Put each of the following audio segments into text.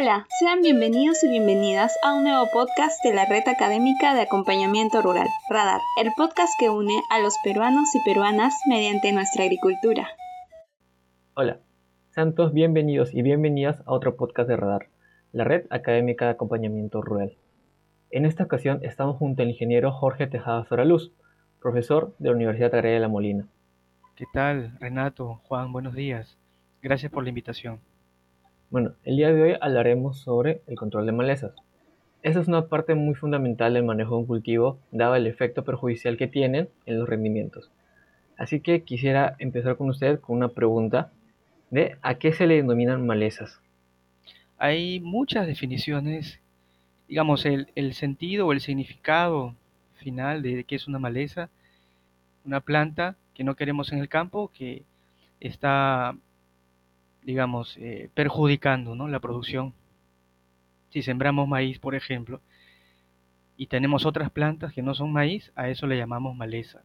Hola, sean bienvenidos y bienvenidas a un nuevo podcast de la Red Académica de Acompañamiento Rural, Radar, el podcast que une a los peruanos y peruanas mediante nuestra agricultura. Hola, sean todos bienvenidos y bienvenidas a otro podcast de Radar, la Red Académica de Acompañamiento Rural. En esta ocasión estamos junto al ingeniero Jorge Tejada Soraluz, profesor de la Universidad Agraria de La Molina. ¿Qué tal, Renato? Juan, buenos días. Gracias por la invitación. Bueno, el día de hoy hablaremos sobre el control de malezas. Esa es una parte muy fundamental del manejo de un cultivo, dado el efecto perjudicial que tienen en los rendimientos. Así que quisiera empezar con usted con una pregunta de ¿a qué se le denominan malezas? Hay muchas definiciones, digamos, el, el sentido o el significado final de qué es una maleza, una planta que no queremos en el campo, que está, digamos, eh, perjudicando ¿no? la producción. Si sembramos maíz, por ejemplo, y tenemos otras plantas que no son maíz, a eso le llamamos maleza.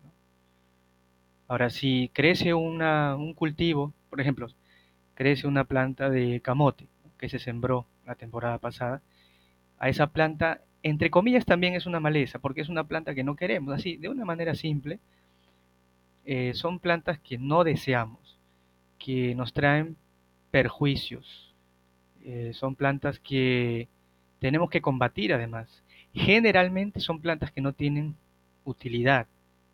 Ahora, si crece una, un cultivo, por ejemplo, crece una planta de camote que se sembró la temporada pasada, a esa planta, entre comillas, también es una maleza, porque es una planta que no queremos, así, de una manera simple, eh, son plantas que no deseamos, que nos traen perjuicios, eh, son plantas que tenemos que combatir además. Generalmente son plantas que no tienen utilidad,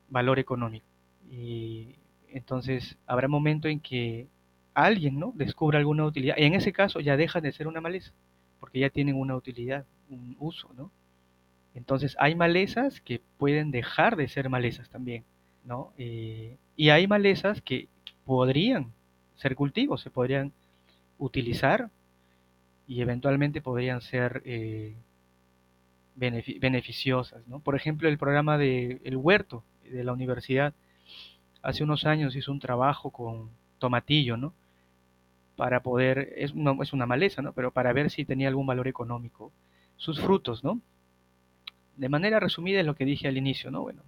valor económico. Y entonces habrá momento en que alguien ¿no? descubra alguna utilidad. Y en ese caso ya dejan de ser una maleza, porque ya tienen una utilidad, un uso. ¿no? Entonces hay malezas que pueden dejar de ser malezas también. ¿no? Eh, y hay malezas que podrían ser cultivos, se podrían utilizar y eventualmente podrían ser eh, beneficiosas. ¿no? Por ejemplo, el programa de El Huerto de la universidad hace unos años hizo un trabajo con tomatillo, ¿no? Para poder, es, no, es una maleza, ¿no? Pero para ver si tenía algún valor económico sus frutos, ¿no? De manera resumida es lo que dije al inicio, ¿no? Bueno,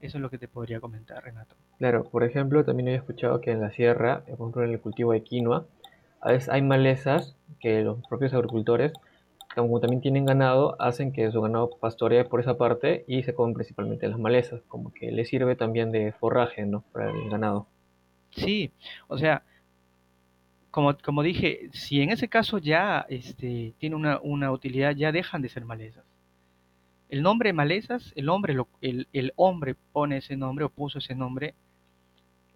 eso es lo que te podría comentar, Renato. Claro, por ejemplo, también he escuchado que en la sierra, por ejemplo, en el cultivo de quinoa, a veces hay malezas que los propios agricultores, como también tienen ganado, hacen que su ganado pastoree por esa parte y se comen principalmente las malezas, como que les sirve también de forraje, ¿no? Para el ganado. Sí, o sea, como, como dije, si en ese caso ya este, tiene una, una utilidad, ya dejan de ser malezas. El nombre malezas, el hombre, el, el, hombre pone ese nombre o puso ese nombre.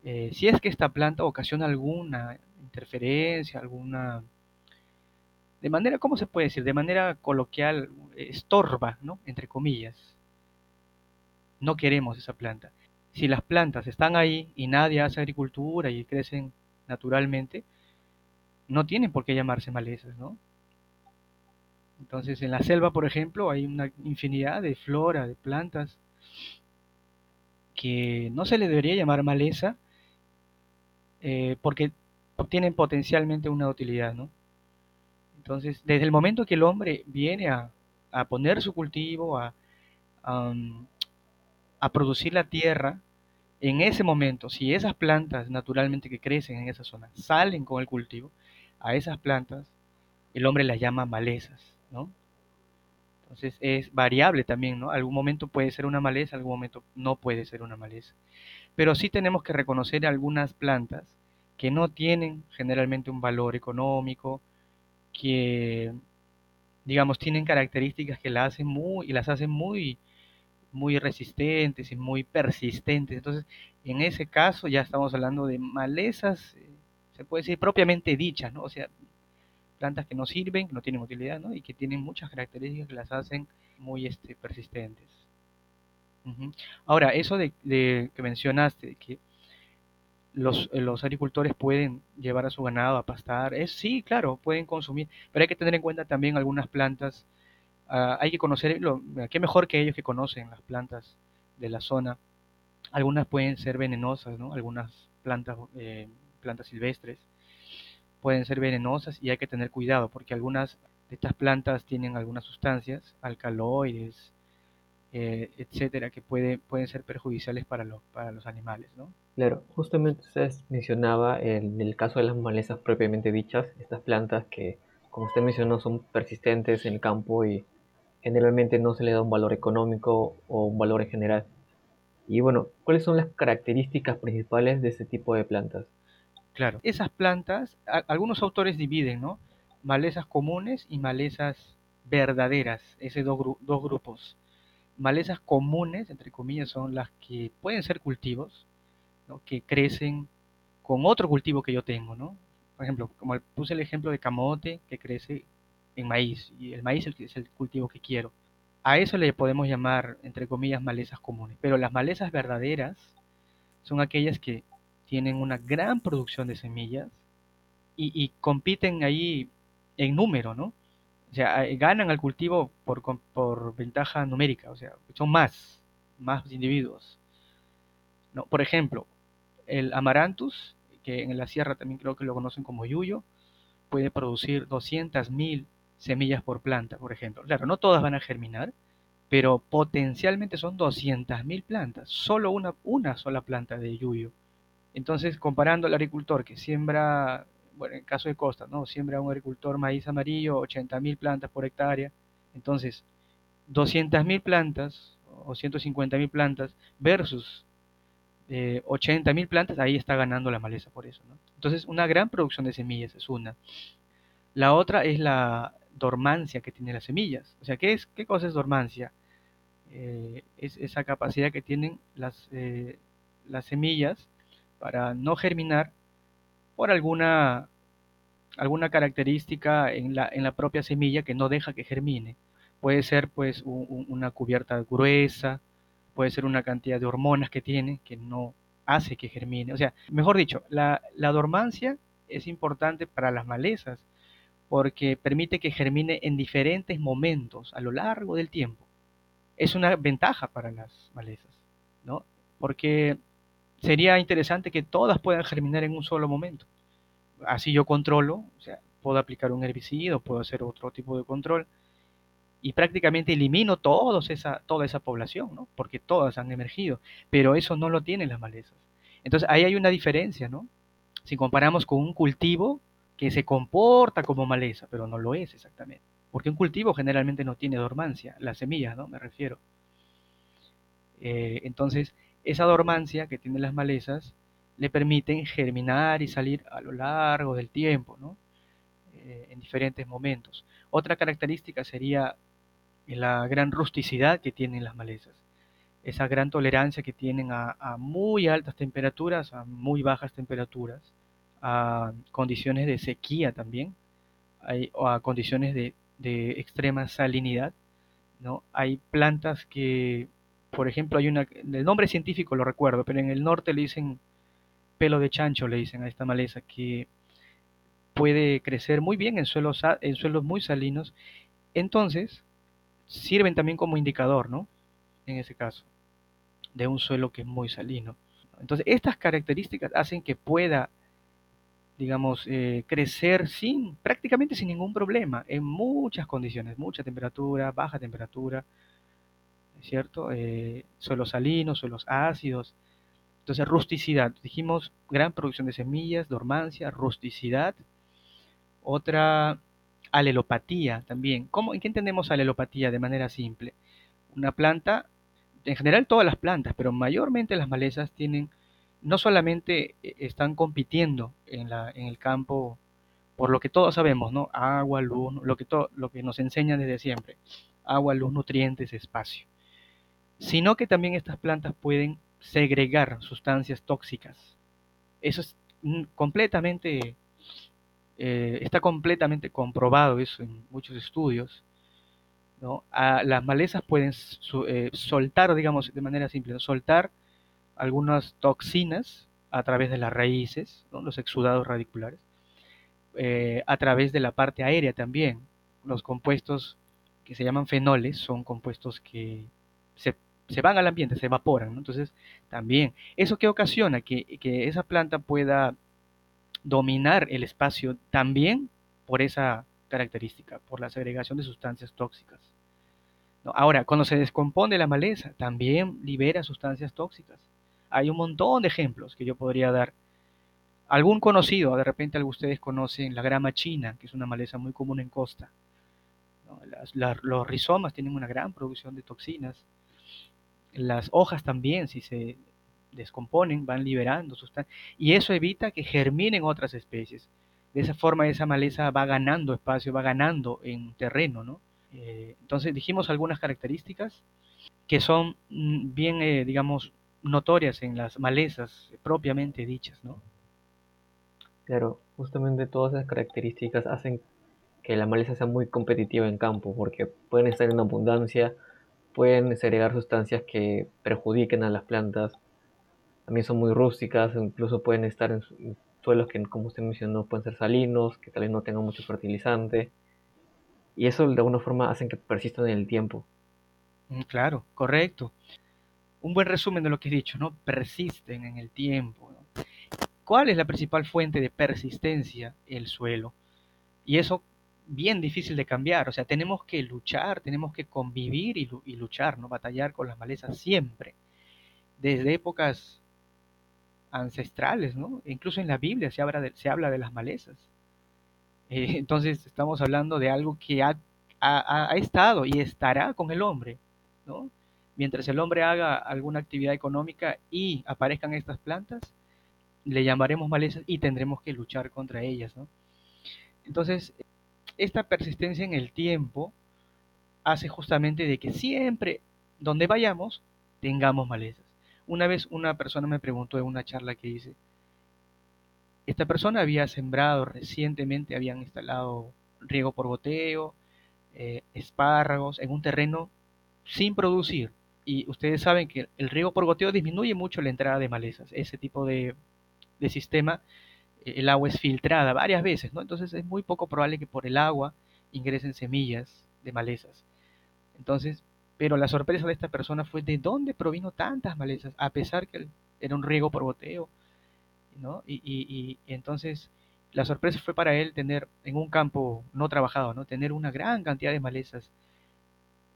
Eh, si es que esta planta ocasiona alguna interferencia, alguna... De manera, ¿cómo se puede decir? De manera coloquial, estorba, ¿no? Entre comillas. No queremos esa planta. Si las plantas están ahí y nadie hace agricultura y crecen naturalmente, no tienen por qué llamarse malezas, ¿no? Entonces, en la selva, por ejemplo, hay una infinidad de flora, de plantas, que no se le debería llamar maleza, eh, porque obtienen potencialmente una utilidad, ¿no? Entonces, desde el momento que el hombre viene a, poner su cultivo, a, a, producir la tierra, en ese momento, si esas plantas naturalmente que crecen en esa zona salen con el cultivo, a esas plantas el hombre las llama malezas. Entonces es variable también, ¿no? Algún momento puede ser una maleza, algún momento no puede ser una maleza. Pero sí tenemos que reconocer algunas plantas que no tienen generalmente un valor económico, que digamos tienen características que las hacen muy y las hacen muy muy resistentes y muy persistentes. Entonces, en ese caso ya estamos hablando de malezas, eh, se puede decir propiamente dichas, ¿no? O sea, plantas que no sirven, que no tienen utilidad, ¿no? Y que tienen muchas características que las hacen muy este, persistentes. Ahora, eso de, que mencionaste, que los, los, agricultores pueden llevar a su ganado a pastar, es sí, claro, pueden consumir, pero hay que tener en cuenta también algunas plantas, ah, hay que conocer, lo, qué mejor que ellos que conocen las plantas de la zona. Algunas pueden ser venenosas, ¿no? Algunas plantas, eh, plantas silvestres pueden ser venenosas y hay que tener cuidado porque algunas de estas plantas tienen algunas sustancias, alcaloides, eh, etcétera, que puede, pueden ser perjudiciales para, para los animales, ¿no? Claro, justamente usted mencionaba en el caso de las malezas propiamente dichas, estas plantas que como usted mencionó, son persistentes en el campo y generalmente no se le da un valor económico o un valor en general. Y bueno, ¿cuáles son las características principales de este tipo de plantas? Claro, esas plantas, algunos autores dividen, ¿no? Malezas comunes y malezas verdaderas, esos dos, dos grupos. Malezas comunes, entre comillas, son las que pueden ser cultivos, ¿no? que crecen con otro cultivo que yo tengo, ¿no? Por ejemplo, como puse el ejemplo de camote que crece en maíz, y el maíz es el cultivo que quiero. A eso le podemos llamar, entre comillas, malezas comunes. Pero las malezas verdaderas son aquellas que tienen una gran producción de semillas y, compiten ahí en número, ¿no? O sea, ganan al cultivo por, por ventaja numérica, o sea, son más, más individuos. ¿no? Por ejemplo, el amaranthus, que en la sierra también creo que lo conocen como yuyo, puede producir 200.000 semillas por planta, por ejemplo. Claro, no todas van a germinar, pero potencialmente son 200.000 plantas, solo una, una sola planta de yuyo. Entonces, comparando al agricultor que siembra, bueno, en el caso de Costa, ¿no? Siembra un agricultor maíz amarillo, 80.000 plantas por hectárea. Entonces, 200.000 plantas o 150.000 plantas versus eh, 80.000 plantas, ahí está ganando la maleza por eso, ¿no? Entonces, una gran producción de semillas es una. La otra es la dormancia que tienen las semillas. O sea, ¿qué, es, qué cosa es dormancia? Eh, es esa capacidad que tienen las, eh, las semillas para no germinar por alguna, alguna característica en la, en la propia semilla que no deja que germine. Puede ser pues una cubierta gruesa, puede ser una cantidad de hormonas que tiene que no hace que germine. O sea, mejor dicho, la, la dormancia es importante para las malezas porque permite que germine en diferentes momentos a lo largo del tiempo. Es una ventaja para las malezas, ¿no? Porque sería interesante que todas puedan germinar en un solo momento. Así yo controlo, o sea, puedo aplicar un herbicida, puedo hacer otro tipo de control y prácticamente elimino todos esa, toda esa población, ¿no? Porque todas han emergido, pero eso no lo tienen las malezas. Entonces ahí hay una diferencia, ¿no? Si comparamos con un cultivo que se comporta como maleza, pero no lo es exactamente. Porque un cultivo generalmente no tiene dormancia, las semillas, ¿no? Me refiero. Eh, entonces, esa dormancia que tienen las malezas le permiten germinar y salir a lo largo del tiempo, ¿no? Eh, en diferentes momentos. Otra característica sería la gran rusticidad que tienen las malezas, esa gran tolerancia que tienen a, muy altas temperaturas, a muy bajas temperaturas, a condiciones de sequía también, o a condiciones de, de extrema salinidad. ¿no? Hay plantas que por ejemplo, hay una, el nombre científico lo recuerdo, pero en el norte le dicen pelo de chancho, le dicen a esta maleza, que puede crecer muy bien en suelos, en suelos muy salinos. Entonces, sirven también como indicador, ¿no? En ese caso, de un suelo que es muy salino. Entonces, estas características hacen que pueda, digamos, eh, crecer sin, prácticamente sin ningún problema, en muchas condiciones, mucha temperatura, baja temperatura, ¿cierto? Eh, suelos salinos, suelos ácidos. Entonces, rusticidad. Dijimos gran producción de semillas, dormancia, rusticidad. Otra, alelopatía también. ¿Cómo, ¿En qué entendemos alelopatía de manera simple? Una planta, en general todas las plantas, pero mayormente las malezas tienen, no solamente eh, están compitiendo en, la, en el campo por lo que todos sabemos, ¿no? Agua, luz, lo que, lo que nos enseñan desde siempre. Agua, luz, nutrientes, espacio sino que también estas plantas pueden segregar sustancias tóxicas. Eso es completamente, eh, está completamente comprobado eso en muchos estudios. ¿no? las malezas pueden eh, soltar, digamos de manera simple, soltar algunas toxinas a través de las raíces, los exudados radiculares, eh, a través de la parte aérea también. Los compuestos que se llaman fenoles son compuestos que se se van al ambiente, se evaporan. Entonces, también, ¿eso qué ocasiona? Que, esa planta pueda dominar el espacio también por esa característica, por la segregación de sustancias tóxicas. Ahora, cuando se descompone la maleza, también libera sustancias tóxicas. Hay un montón de ejemplos que yo podría dar Algún conocido, de repente ustedes conocen la grama china, que es una maleza muy común en costa. los rizomas tienen una gran producción de toxinas. Las hojas también, si se descomponen, van liberando sustancias. Y eso evita que germinen otras especies. De esa forma esa maleza va ganando espacio, va ganando en terreno, ¿no? Eh, entonces dijimos algunas características que son mm, bien, eh, digamos, notorias en las malezas propiamente dichas, ¿no? Claro, justamente todas esas características hacen que la maleza sea muy competitiva en campo, porque pueden estar en abundancia, pueden segregar sustancias que perjudiquen a las plantas, también son muy rústicas, incluso pueden estar en suelos que, como usted mencionó, pueden ser salinos, que tal vez no tengan mucho fertilizante, y eso de alguna forma hacen que persistan en el tiempo. Mm, claro, correcto. Un buen resumen de lo que he dicho, ¿no? Persisten en el tiempo. ¿Cuál es la principal fuente de persistencia? El suelo. Y eso bien difícil de cambiar. O sea, tenemos que luchar, tenemos que convivir y, luchar, ¿no? Batallar con las malezas siempre. Desde épocas ancestrales, ¿no? Incluso en la Biblia se habla de, se habla de las malezas. Eh, entonces estamos hablando de algo que ha, ha, estado y estará con el hombre, ¿no? Mientras el hombre haga alguna actividad económica y aparezcan estas plantas, le llamaremos malezas y tendremos que luchar contra ellas, ¿no? Entonces, esta persistencia en el tiempo hace justamente de que siempre, donde vayamos, tengamos malezas. Una vez una persona me preguntó en una charla que hice, esta persona había sembrado recientemente, habían instalado riego por goteo, eh, espárragos en un terreno sin producir. Y ustedes saben que el riego por goteo disminuye mucho la entrada de malezas. Ese tipo de, sistema, el agua es filtrada varias veces, ¿no? Entonces es muy poco probable que por el agua ingresen semillas de malezas. Entonces, pero la sorpresa de esta persona fue de dónde provino tantas malezas, a pesar que era un riego por goteo, ¿no? Y, y, entonces la sorpresa fue para él tener en un campo no trabajado, ¿no? Tener una gran cantidad de malezas.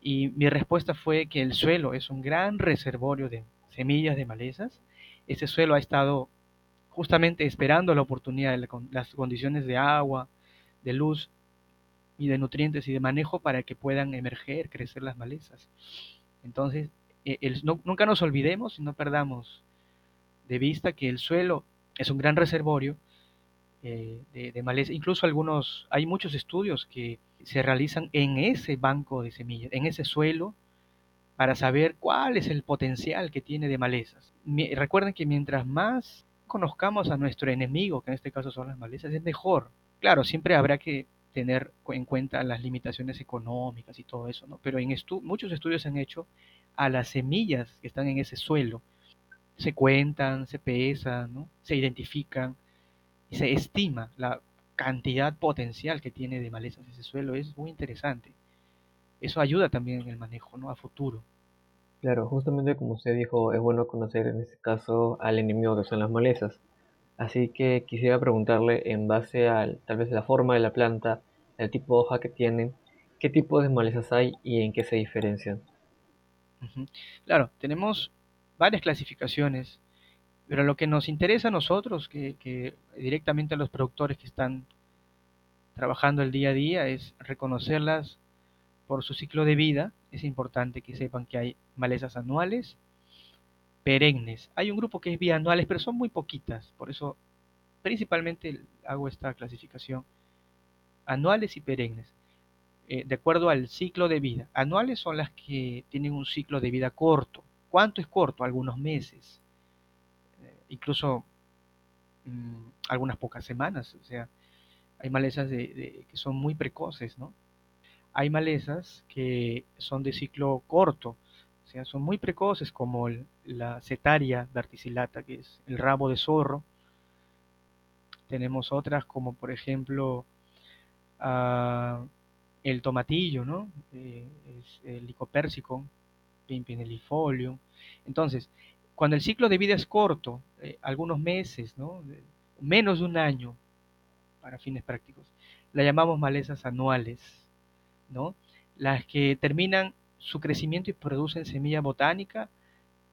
Y mi respuesta fue que el suelo es un gran reservorio de semillas de malezas. Ese suelo ha estado justamente esperando la oportunidad, las condiciones de agua, de luz y de nutrientes y de manejo para que puedan emerger, crecer las malezas. Entonces, e, nunca nos olvidemos y no perdamos de vista que el suelo es un gran reservorio eh, de, de maleza. Incluso algunos, hay muchos estudios que se realizan en ese banco de semillas, en ese suelo, para saber cuál es el potencial que tiene de malezas. recuerden que mientras más conozcamos a nuestro enemigo, que en este caso son las malezas, es mejor. Claro, siempre habrá que tener en cuenta las limitaciones económicas y todo eso, ¿no? Pero en muchos estudios se han hecho a las semillas que están en ese suelo. Se cuentan, se pesan, se identifican y se estima la cantidad potencial que tiene de malezas ese suelo. Es muy interesante. Eso ayuda también en el manejo, ¿no? A futuro. Claro, justamente como usted dijo, es bueno conocer en este caso al enemigo que son las malezas. Así que quisiera preguntarle en base a tal vez la forma de la planta, el tipo de hoja que tienen, qué tipo de malezas hay y en qué se diferencian. Claro, tenemos varias clasificaciones, pero lo que nos interesa a nosotros, que, que directamente a los productores que están trabajando el día a día, es reconocerlas por su ciclo de vida, es importante que sepan que hay malezas anuales, perennes. Hay un grupo que es bianuales, pero son muy poquitas, por eso principalmente hago esta clasificación. Anuales y perennes, eh, de acuerdo al ciclo de vida. Anuales son las que tienen un ciclo de vida corto. ¿Cuánto es corto? Algunos meses, eh, incluso mm, algunas pocas semanas. O sea, hay malezas que son muy precoces, ¿no? Hay malezas que son de ciclo corto, o sea, son muy precoces como la cetaria verticillata, que es el rabo de zorro. Tenemos otras como por ejemplo ah, el tomatillo, ¿no? Eh, es el licopersicum, pimpinellifolium. Entonces, cuando el ciclo de vida es corto, eh, algunos meses, ¿no? menos de un año, para fines prácticos, la llamamos malezas anuales. Las que terminan su crecimiento y producen semilla botánica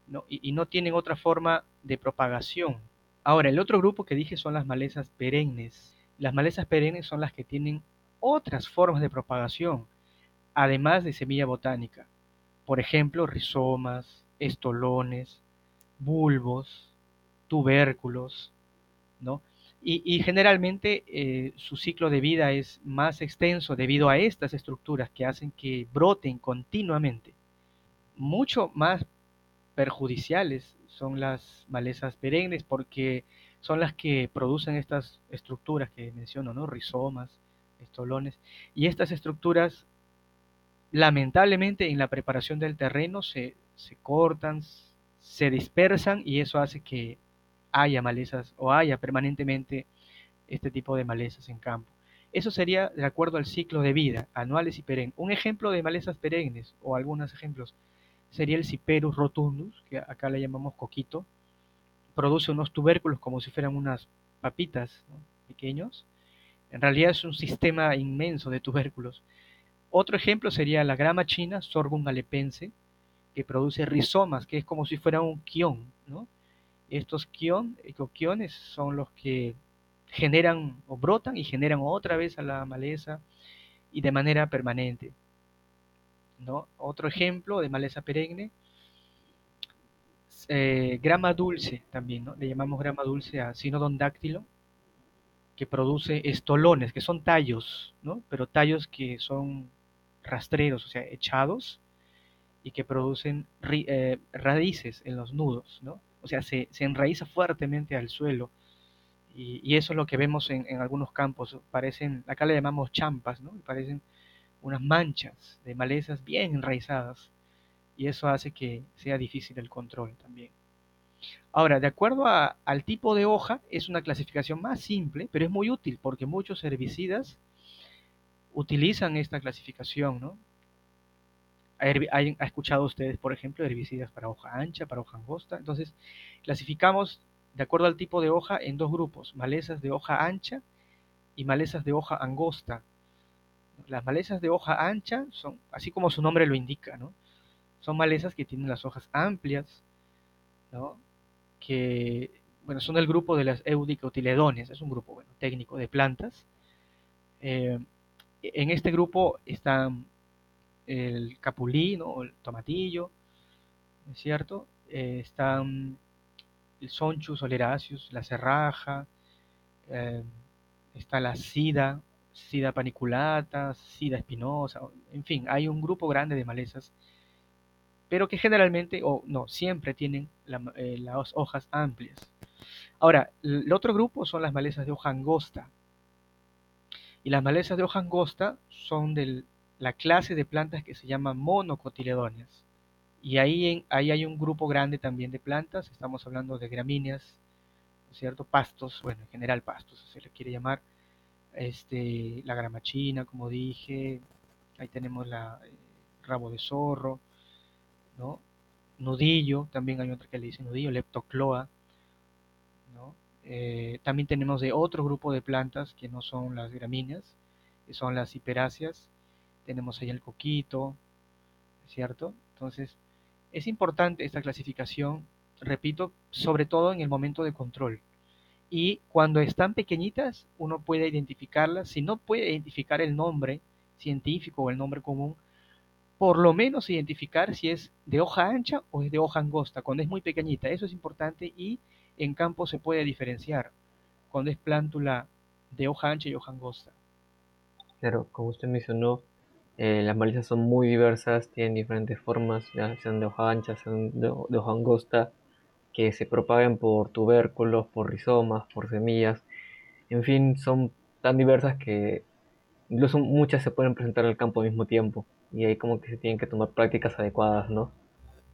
¿no? Y, no tienen otra forma de propagación. Ahora, el otro grupo que dije son las malezas perennes. Las malezas perennes son las que tienen otras formas de propagación, además de semilla botánica. Por ejemplo, rizomas, estolones, bulbos, tubérculos, ¿no? Y, generalmente eh, su ciclo de vida es más extenso debido a estas estructuras que hacen que broten continuamente. Mucho más perjudiciales son las malezas perennes porque son las que producen estas estructuras que menciono, ¿no? Rizomas, estolones. Y estas estructuras, lamentablemente, en la preparación del terreno se, se cortan, se dispersan y eso hace que haya malezas o haya permanentemente este tipo de malezas en campo. Eso sería de acuerdo al ciclo de vida, anuales y perennes. Un ejemplo de malezas perennes, o algunos ejemplos, sería el Ciperus rotundus, que acá le llamamos coquito. Produce unos tubérculos como si fueran unas papitas pequeños. En realidad es un sistema inmenso de tubérculos. Otro ejemplo sería la grama china, Sorghum alepense, que produce rizomas, que es como si fuera un quión. ¿no? Estos quiones son los que generan o brotan y generan otra vez a la maleza y de manera permanente. ¿no? Otro ejemplo de maleza perenne, eh, grama dulce también, ¿no? le llamamos grama dulce a sinodon dáctilo, que produce estolones, que son tallos, ¿no? pero tallos que son rastreros, o sea, echados, y que producen eh, raíces en los nudos, ¿no? O sea, se, enraiza fuertemente al suelo. Y, eso es lo que vemos en, algunos campos. Parecen, acá le llamamos champas, ¿no? Parecen unas manchas de malezas bien enraizadas. Y eso hace que sea difícil el control también. Ahora, de acuerdo al tipo de hoja, es una clasificación más simple, pero es muy útil porque muchos herbicidas utilizan esta clasificación, ¿no? ¿Ha escuchado ustedes, por ejemplo, herbicidas para hoja ancha, para hoja angosta? Entonces, clasificamos de acuerdo al tipo de hoja en dos grupos, malezas de hoja ancha y malezas de hoja angosta. Las malezas de hoja ancha son, así como su nombre lo indica, ¿no? Son malezas que tienen las hojas amplias, ¿no? Que, bueno, son el grupo de las eudicotiledones, es un grupo, bueno, técnico de plantas. Eh, en este grupo están el capulí, el tomatillo, ¿es cierto? Eh, están el sonchus oleraceus, la serraja, eh, está la sida, sida paniculata, sida espinosa, en fin, hay un grupo grande de malezas, pero que generalmente, o no, siempre tienen eh, las hojas amplias. Ahora, el otro grupo son las malezas de hoja angosta. Y las malezas de hoja angosta son del la clase de plantas que se llama monocotiledóneas. Y ahí, ahí hay un grupo grande también de plantas, estamos hablando de gramíneas, ¿cierto? Pastos, bueno, en general pastos, se le quiere llamar, este, la gramachina, como dije, ahí tenemos la eh, rabo de zorro, ¿no? Nudillo, también hay otra que le dice nudillo, leptocloa, ¿no? Eh, también tenemos de otro grupo de plantas que no son las gramíneas, que son las hiperáceas, tenemos ahí el coquito, ¿cierto? Entonces, es importante esta clasificación, repito, sobre todo en el momento de control. Y cuando están pequeñitas, uno puede identificarlas. Si no puede identificar el nombre científico o el nombre común, por lo menos identificar si es de hoja ancha o es de hoja angosta, cuando es muy pequeñita. Eso es importante y en campo se puede diferenciar cuando es plántula de hoja ancha y hoja angosta. Claro, como usted mencionó, eh, las malezas son muy diversas, tienen diferentes formas, ya sean de hoja ancha, sean de, hoja angosta, que se propagan por tubérculos, por rizomas, por semillas. En fin, son tan diversas que incluso muchas se pueden presentar al campo al mismo tiempo. Y ahí como que se tienen que tomar prácticas adecuadas, ¿no?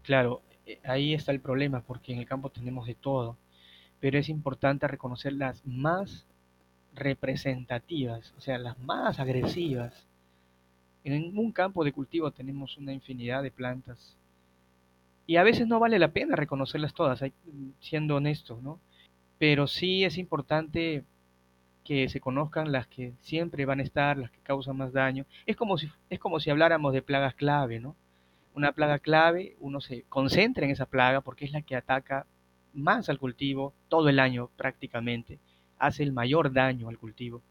Claro, eh, ahí está el problema, porque en el campo tenemos de todo. Pero es importante reconocer las más representativas, o sea, las más agresivas en un campo de cultivo tenemos una infinidad de plantas y a veces no vale la pena reconocerlas todas, siendo honesto, ¿no? Pero sí es importante que se conozcan las que siempre van a estar, las que causan más daño. Es como si, es como si habláramos de plagas clave, ¿no? Una plaga clave, uno se concentra en esa plaga porque es la que ataca más al cultivo todo el año prácticamente, hace el mayor daño al cultivo,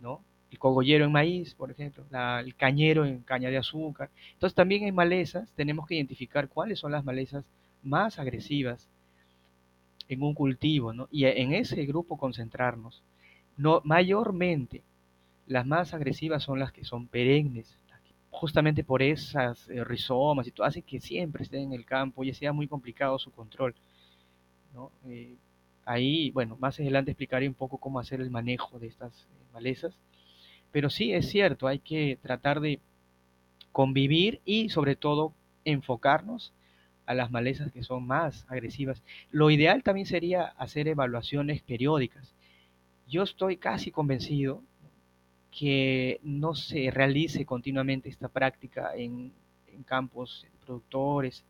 ¿no? El cogollero en maíz, por ejemplo, el cañero en caña de azúcar. Entonces también en malezas tenemos que identificar cuáles son las malezas más agresivas en un cultivo, ¿no? Y en ese grupo concentrarnos. No, mayormente las más agresivas son las que son perennes, justamente por esas eh, rizomas y todo, hace que siempre estén en el campo y sea muy complicado su control. ¿no? Eh, ahí, bueno, más adelante explicaré un poco cómo hacer el manejo de estas eh, malezas, pero sí es cierto, hay que tratar de convivir y sobre todo enfocarnos a las malezas que son más agresivas. Lo ideal también sería hacer evaluaciones periódicas. Yo estoy casi convencido que no se realice continuamente esta práctica en, campos productores.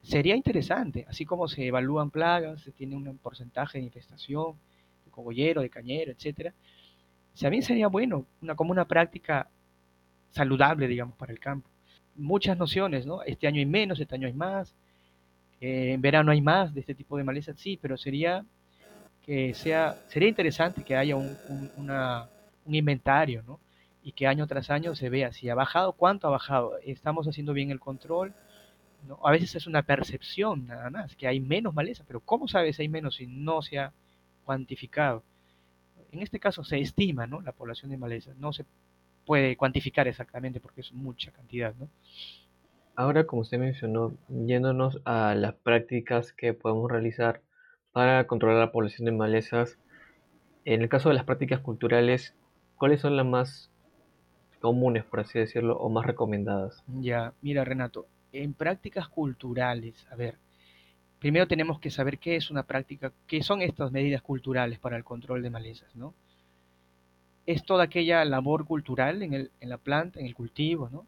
Sería interesante, así como se evalúan plagas, se tiene un porcentaje de infestación, de cogollero, de cañero, etcétera. También sería bueno, una, como una práctica saludable, digamos, para el campo. Muchas nociones, ¿no? Este año hay menos, este año hay más, eh, en verano hay más de este tipo de malezas, sí, pero sería que sea, sería interesante que haya un, una, un inventario, ¿no? Y que año tras año se vea si ha bajado, cuánto ha bajado, estamos haciendo bien el control. ¿no? A veces es una percepción nada más, que hay menos maleza, pero ¿cómo sabes si hay menos si no se ha cuantificado? En este caso se estima, ¿no? La población de maleza, no se puede cuantificar exactamente porque es mucha cantidad, ¿no? Ahora, como usted mencionó, yéndonos a las prácticas que podemos realizar para controlar la población de malezas, en el caso de las prácticas culturales, ¿Cuáles son las más comunes, por así decirlo, o más recomendadas? Ya, mira Renato, en prácticas culturales, a ver, primero tenemos que saber qué es una práctica, qué son estas medidas culturales para el control de malezas, ¿no? Es toda aquella labor cultural en, el, en la planta, en el cultivo, ¿no?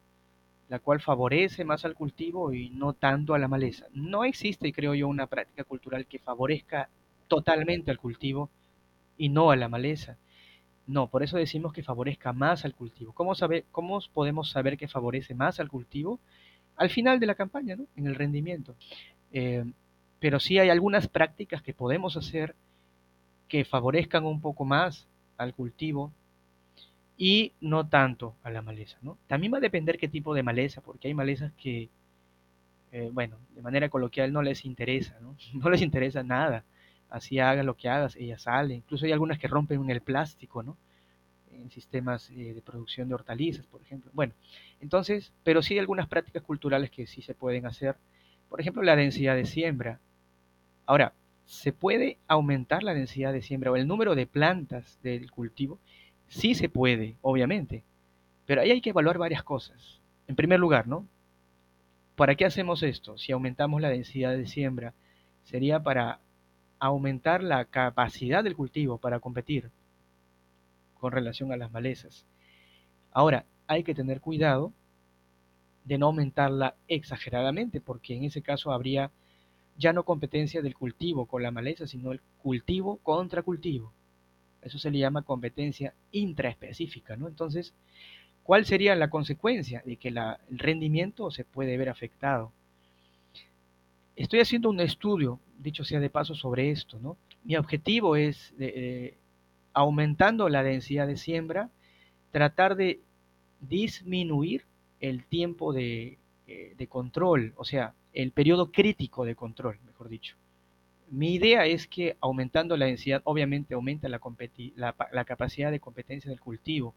La cual favorece más al cultivo y no tanto a la maleza. No existe, creo yo, una práctica cultural que favorezca totalmente al cultivo y no a la maleza. No, por eso decimos que favorezca más al cultivo. ¿Cómo, ¿Cómo podemos saber que favorece más al cultivo? Al final de la campaña, ¿no? en el rendimiento. Eh, pero sí hay algunas prácticas que podemos hacer que favorezcan un poco más al cultivo y no tanto a la maleza. ¿no? También va a depender qué tipo de maleza, porque hay malezas que, eh, bueno, de manera coloquial no les interesa, ¿no? no les interesa nada así hagas lo que hagas, ella sale. Incluso hay algunas que rompen en el plástico, ¿no? En sistemas eh, de producción de hortalizas, por ejemplo. Bueno, entonces, pero sí hay algunas prácticas culturales que sí se pueden hacer. Por ejemplo, la densidad de siembra. Ahora, ¿se puede aumentar la densidad de siembra o el número de plantas del cultivo? Sí se puede, obviamente. Pero ahí hay que evaluar varias cosas. En primer lugar, ¿no? ¿Para qué hacemos esto? Si aumentamos la densidad de siembra, sería para aumentar la capacidad del cultivo para competir con relación a las malezas. Ahora, hay que tener cuidado de no aumentarla exageradamente, porque en ese caso habría ya no competencia del cultivo con la maleza, sino el cultivo contra cultivo. Eso se le llama competencia intraespecífica, ¿no? Entonces, ¿cuál sería la consecuencia de que el rendimiento se puede ver afectado? Estoy haciendo un estudio, dicho sea de paso, sobre esto, ¿no? Mi objetivo es, eh, aumentando la densidad de siembra, tratar de disminuir el tiempo de, eh, de control, o sea, el periodo crítico de control, mejor dicho. Mi idea es que aumentando la densidad, obviamente aumenta la, capacidad de competencia del cultivo.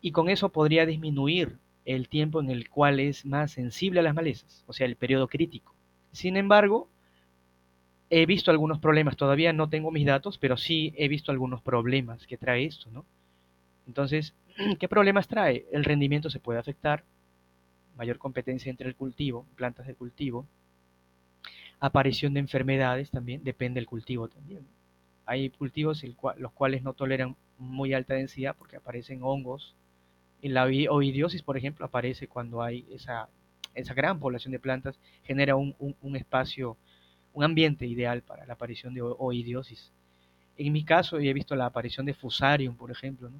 Y con eso podría disminuir el tiempo en el cual es más sensible a las malezas, o sea, el periodo crítico. Sin embargo, he visto algunos problemas, todavía no tengo mis datos, pero sí he visto algunos problemas que trae esto, ¿no? Entonces, ¿qué problemas trae? El rendimiento se puede afectar, mayor competencia entre el cultivo, plantas de cultivo, aparición de enfermedades también, depende del cultivo también. Hay cultivos los cuales no toleran muy alta densidad porque aparecen hongos. En la oidiosis, por ejemplo, aparece cuando hay esa esa gran población de plantas genera un, espacio, un ambiente ideal para la aparición de oidiosis. En mi caso, he visto la aparición de fusarium, por ejemplo,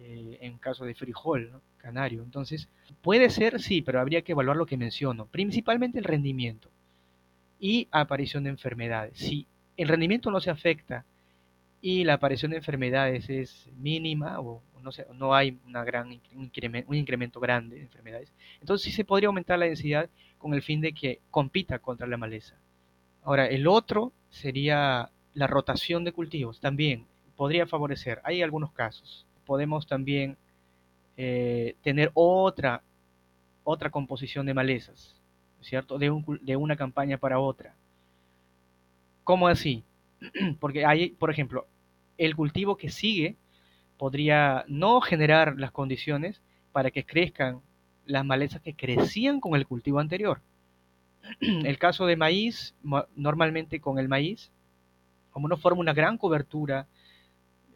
eh, en caso de frijol, canario. Entonces, puede ser, sí, pero habría que evaluar lo que menciono, principalmente el rendimiento. y aparición de enfermedades. Si el rendimiento no se afecta y la aparición de enfermedades es mínima o no, hay una gran, incremento, un incremento grande de enfermedades, entonces sí se podría aumentar la densidad con el fin de que compita contra la maleza. Ahora, el otro sería la rotación de cultivos. También podría favorecer. Hay algunos casos. Podemos también eh, tener otra, otra composición de malezas, ¿cierto? De, de una campaña para otra. ¿Cómo así? Porque hay, por ejemplo, el cultivo que sigue podría no generar las condiciones para que crezcan las malezas que crecían con el cultivo anterior. El caso de maíz, normalmente con el maíz, como no forma una gran cobertura,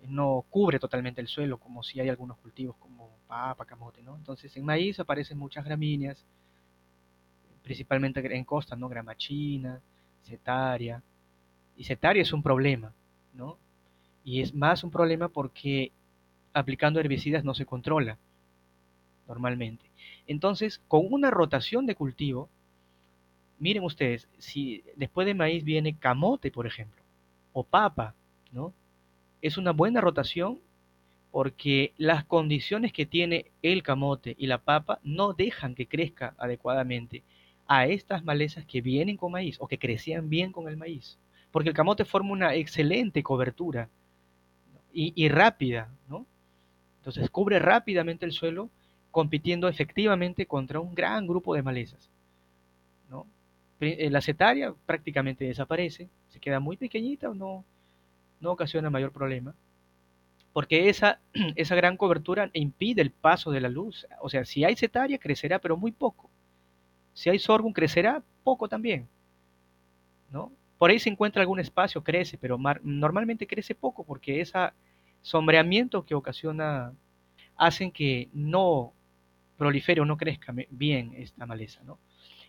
no cubre totalmente el suelo, como si hay algunos cultivos como papa, camote, ¿no? Entonces en maíz aparecen muchas gramíneas, principalmente en costa, ¿no? Gramachina, setaria. Y setaria es un problema, ¿no? Y es más un problema porque aplicando herbicidas no se controla normalmente. Entonces, con una rotación de cultivo, miren ustedes, si después de maíz viene camote, por ejemplo, o papa, ¿no? Es una buena rotación porque las condiciones que tiene el camote y la papa no dejan que crezca adecuadamente a estas malezas que vienen con maíz o que crecían bien con el maíz. Porque el camote forma una excelente cobertura y, rápida, ¿no? Entonces cubre rápidamente el suelo compitiendo efectivamente contra un gran grupo de malezas. ¿no? Eh, la cetaria prácticamente desaparece, se queda muy pequeñita, no, no ocasiona mayor problema, porque esa, esa gran cobertura impide el paso de la luz. O sea, si hay cetaria, crecerá, pero muy poco. Si hay sorghum, crecerá poco también. ¿no? Por ahí se encuentra algún espacio, crece, pero normalmente crece poco, porque ese sombreamiento que ocasiona hacen que no prolifere o no crezca bien esta maleza. ¿no?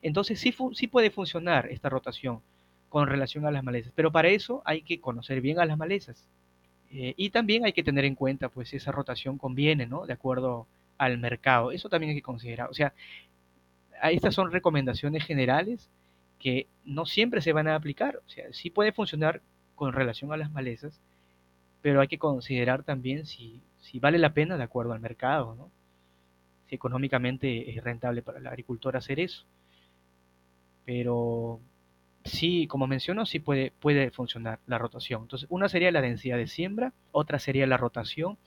Entonces sí, sí puede funcionar esta rotación con relación a las malezas, pero para eso hay que conocer bien a las malezas. Eh, y también hay que tener en cuenta, pues, esa rotación conviene, ¿no? De acuerdo al mercado. Eso también hay que considerar. O sea, estas son recomendaciones generales que no siempre se van a aplicar. O sea, sí puede funcionar con relación a las malezas, pero hay que considerar también si, si vale la pena de acuerdo al mercado, ¿no? Si económicamente es rentable para el agricultor hacer eso. Pero sí, como menciono, sí puede, puede funcionar la rotación. Entonces, una sería la densidad de siembra, otra sería la rotación.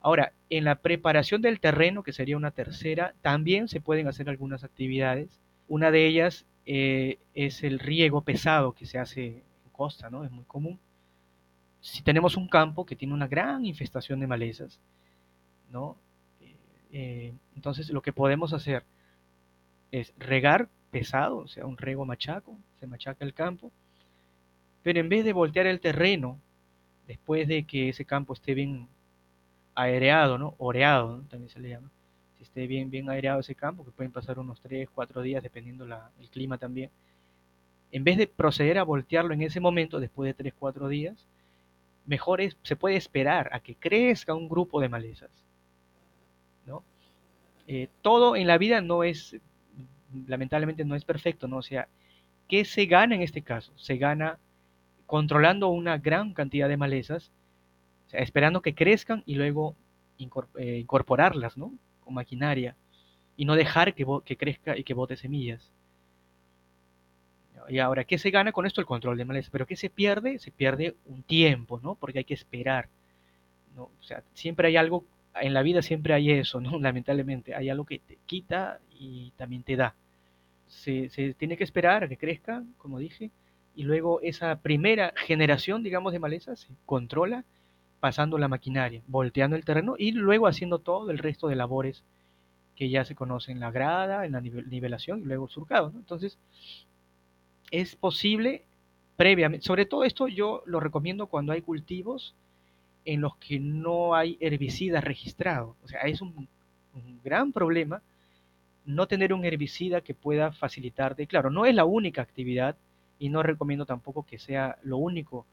Ahora, en la preparación del terreno, que sería una tercera, también se pueden hacer algunas actividades. Una de ellas eh, es el riego pesado que se hace en costa, ¿no? Es muy común si tenemos un campo que tiene una gran infestación de malezas, ¿no? Eh, eh, entonces lo que podemos hacer es regar pesado, o sea, un rego machaco, se machaca el campo, pero en vez de voltear el terreno, después de que ese campo esté bien aireado, ¿no? Oreado, también se le llama. Si esté bien, bien aireado ese campo, que pueden pasar unos 3, 4 días, dependiendo la, el clima también. En vez de proceder a voltearlo en ese momento, después de 3, 4 días, mejor es, se puede esperar a que crezca un grupo de malezas. ¿no? Eh, todo en la vida no es, lamentablemente no es perfecto, ¿no? O sea, ¿qué se gana en este caso? Se gana controlando una gran cantidad de malezas, o sea, esperando que crezcan y luego eh, incorporarlas, ¿no? Con maquinaria y no dejar que, que crezca y que bote semillas. Y ahora, ¿qué se gana con esto? El control de maleza. Pero ¿qué se pierde? Se pierde un tiempo, ¿no? Porque hay que esperar. ¿no? O sea, siempre hay algo, en la vida siempre hay eso, ¿no? Lamentablemente, hay algo que te quita y también te da. Se, tiene que esperar a que crezca, como dije, y luego esa primera generación, digamos, de maleza se controla pasando la maquinaria, volteando el terreno y luego haciendo todo el resto de labores que ya se conocen, la grada, en la nivelación y luego surcado. Entonces, es posible previamente, sobre todo esto yo lo recomiendo cuando hay cultivos en los que no hay herbicida registrado. O sea, es un, gran problema no tener un herbicida que pueda facilitarte. Claro, no es la única actividad y no recomiendo tampoco que sea lo único,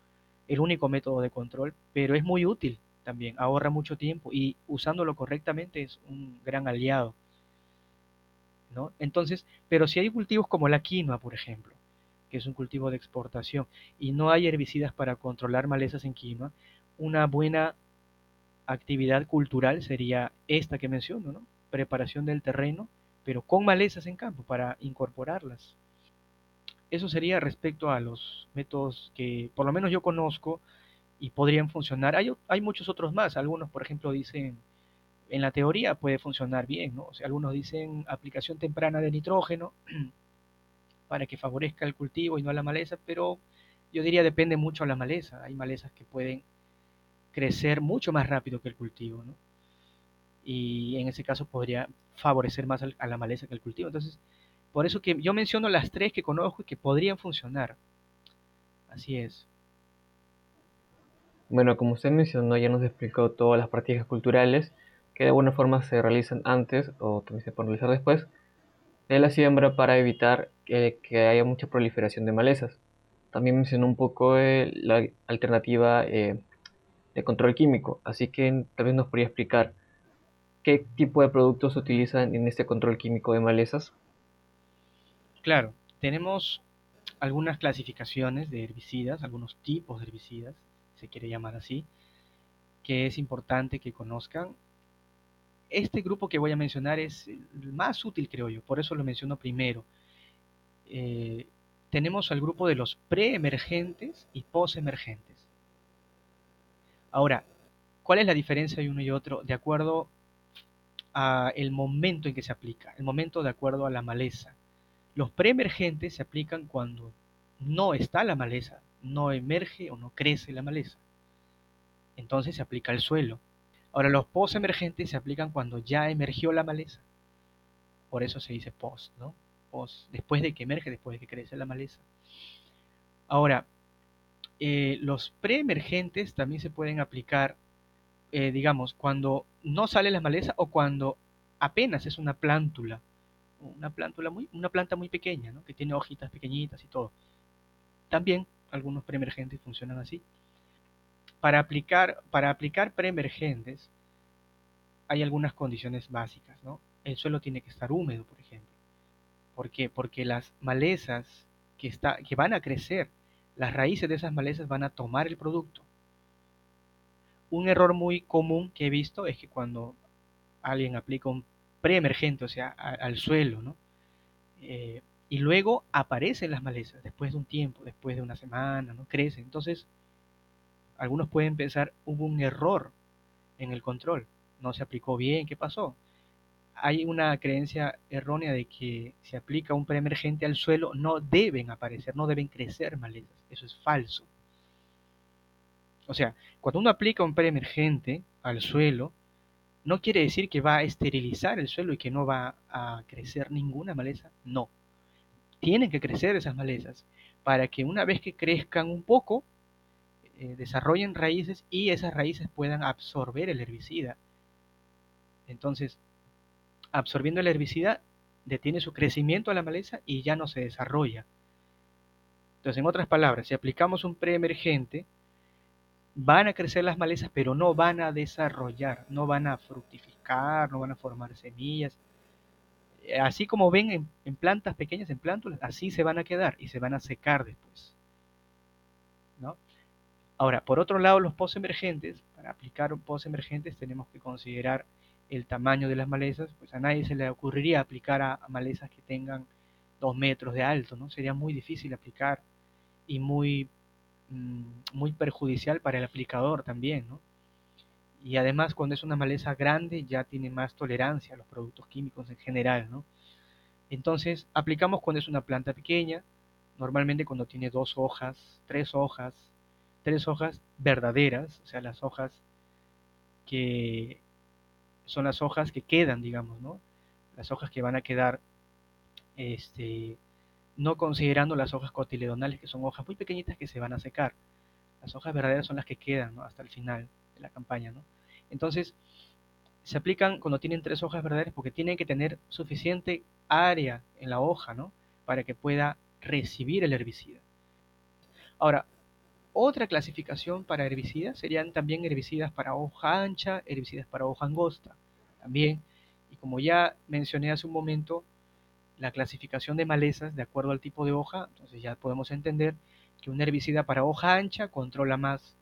el único método de control, pero es muy útil también, ahorra mucho tiempo y usándolo correctamente es un gran aliado. ¿no? Entonces, pero si hay cultivos como la quinoa, por ejemplo, porque es un cultivo de exportación y no hay herbicidas para controlar malezas en quinoa, una buena actividad cultural sería esta que menciono, ¿no? Preparación del terreno, pero con malezas en campo para incorporarlas. Eso sería respecto a los métodos que por lo menos yo conozco y podrían funcionar. Hay, hay muchos otros más. Algunos, por ejemplo, dicen, en la teoría puede funcionar bien, ¿no? O sea, algunos dicen aplicación temprana de nitrógeno para que favorezca el cultivo y no la maleza, pero yo diría depende mucho de la maleza. Hay malezas que pueden crecer mucho más rápido que el cultivo, ¿no? Y en ese caso podría favorecer más a la maleza que el cultivo. Entonces, por eso que yo menciono las tres que conozco y que podrían funcionar. Así es. Bueno, como usted mencionó, ya nos explicó todas las prácticas culturales que de alguna forma se realizan antes o también se pueden realizar después de la siembra para evitar que, haya mucha proliferación de malezas. También mencionó un poco la alternativa eh, de control químico, así que también nos podría explicar qué tipo de productos se utilizan en este control químico de malezas. Claro, tenemos algunas clasificaciones de herbicidas, algunos tipos de herbicidas, se quiere llamar así, que es importante que conozcan. Este grupo que voy a mencionar es el más útil, creo yo, por eso lo menciono primero. Eh, tenemos al grupo de los preemergentes y posemergentes. Ahora, ¿cuál es la diferencia de uno y otro? De acuerdo a el momento en que se aplica, el momento de acuerdo a la maleza. Los preemergentes se aplican cuando no está la maleza, no emerge o no crece la maleza. Entonces se aplica al suelo. Ahora los post-emergentes se aplican cuando ya emergió la maleza. Por eso se dice post, ¿no? Post, después de que emerge, después de que crece la maleza. Ahora, eh, los preemergentes también se pueden aplicar, eh, digamos, cuando no sale la maleza o cuando apenas es una plántula, una plántula muy, una planta muy pequeña, ¿no? que tiene hojitas pequeñitas y todo. También algunos preemergentes funcionan así. Para aplicar, para aplicar preemergentes hay algunas condiciones básicas, ¿no? El suelo tiene que estar húmedo, por ejemplo. ¿Por qué? Porque las malezas que, está, que van a crecer, las raíces de esas malezas van a tomar el producto. Un error muy común que he visto es que cuando alguien aplica un preemergente, o sea, al suelo, ¿no? Eh, y luego aparecen las malezas después de un tiempo, después de una semana, ¿no? Crecen. Entonces, algunos pueden pensar, hubo un error en el control, no se aplicó bien, ¿qué pasó? Hay una creencia errónea de que si aplica un preemergente al suelo no deben aparecer, no deben crecer malezas. Eso es falso. O sea, cuando uno aplica un preemergente al suelo, no quiere decir que va a esterilizar el suelo y que no va a crecer ninguna maleza. No, tienen que crecer esas malezas para que una vez que crezcan un poco, eh, desarrollen raíces y esas raíces puedan absorber el herbicida. Entonces, absorbiendo el herbicida, detiene su crecimiento a la maleza y ya no se desarrolla. Entonces, en otras palabras, si aplicamos un preemergente, van a crecer las malezas, pero no van a desarrollar, no van a fructificar, no van a formar semillas, eh, así como ven en, plantas pequeñas, en plántulas, así se van a quedar y se van a secar después. ¿no? Ahora, por otro lado, los post-emergentes, para aplicar post-emergentes tenemos que considerar el tamaño de las malezas, pues a nadie se le ocurriría aplicar a, malezas que tengan dos metros de alto, ¿no? Sería muy difícil aplicar y muy, mm, muy perjudicial para el aplicador también, ¿no? y además cuando es una maleza grande ya tiene más tolerancia a los productos químicos en general, ¿no? Entonces aplicamos cuando es una planta pequeña, normalmente cuando tiene dos hojas, tres hojas, tres hojas verdaderas, o sea, las hojas que son las hojas que quedan, digamos, ¿no? Las hojas que van a quedar, este, no considerando las hojas cotiledonales, que son hojas muy pequeñitas que se van a secar. Las hojas verdaderas son las que quedan. Hasta el final de la campaña, ¿no? Entonces, se aplican cuando tienen tres hojas verdaderas porque tienen que tener suficiente área en la hoja, ¿no? Para que pueda recibir el herbicida. Ahora, otra clasificación para herbicidas serían también herbicidas para hoja ancha, herbicidas para hoja angosta. También, y como ya mencioné hace un momento, la clasificación de malezas de acuerdo al tipo de hoja, entonces ya podemos entender que un herbicida para hoja ancha controla más,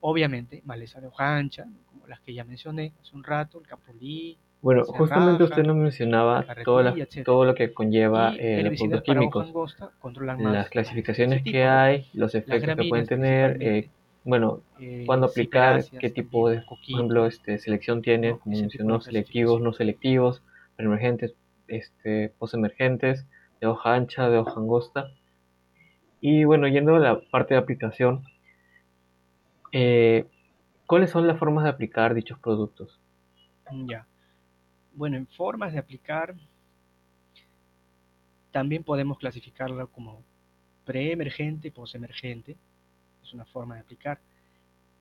obviamente, maleza de hoja ancha, como las que ya mencioné hace un rato, el capulí. Bueno, justamente usted nos mencionaba todo, todo, lo que conlleva eh, los productos químicos, las clasificaciones que hay, los efectos que pueden tener, eh, bueno, eh, cuándo aplicar, qué tipo de, por ejemplo, este, selección tiene, como mencionó, selectivos, no selectivos, emergentes, este, postemergentes, de hoja ancha, de hoja angosta. Y bueno, yendo a la parte de aplicación, eh, ¿cuáles son las formas de aplicar dichos productos? Ya. Bueno, en formas de aplicar, también podemos clasificarlo como preemergente y postemergente. Es una forma de aplicar.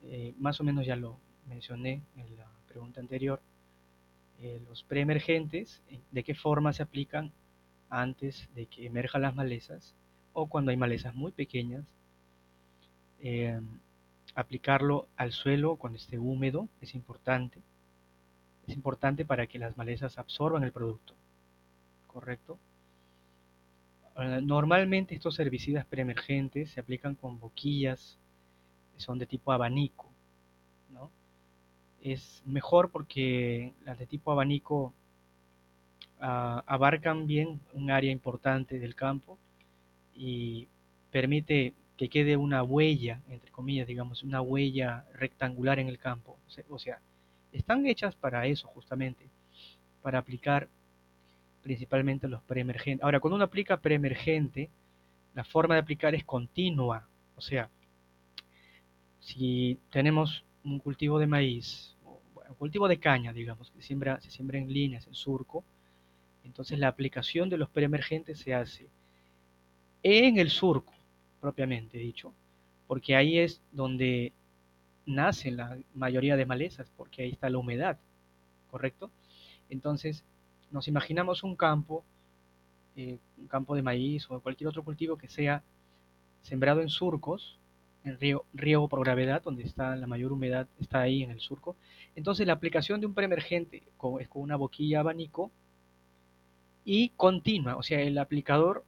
Eh, más o menos ya lo mencioné en la pregunta anterior. Eh, los preemergentes, de qué forma se aplican antes de que emerjan las malezas o cuando hay malezas muy pequeñas, eh, aplicarlo al suelo cuando esté húmedo es importante. Es importante para que las malezas absorban el producto. ¿Correcto? Normalmente estos herbicidas preemergentes se aplican con boquillas, son de tipo abanico. ¿no? Es mejor porque las de tipo abanico ah, abarcan bien un área importante del campo y permite que quede una huella, entre comillas, digamos, una huella rectangular en el campo. O sea, están hechas para eso justamente, para aplicar principalmente los preemergentes. Ahora, cuando uno aplica preemergente, la forma de aplicar es continua. O sea, si tenemos un cultivo de maíz, un cultivo de caña, digamos, que siembra, se siembra en líneas, en surco, entonces la aplicación de los preemergentes se hace en el surco, propiamente dicho, porque ahí es donde nacen la mayoría de malezas, porque ahí está la humedad, ¿correcto? Entonces, nos imaginamos un campo, eh, un campo de maíz o cualquier otro cultivo que sea sembrado en surcos, en riego por gravedad, donde está la mayor humedad, está ahí en el surco. Entonces la aplicación de un preemergente es con una boquilla abanico y continua, o sea, el aplicador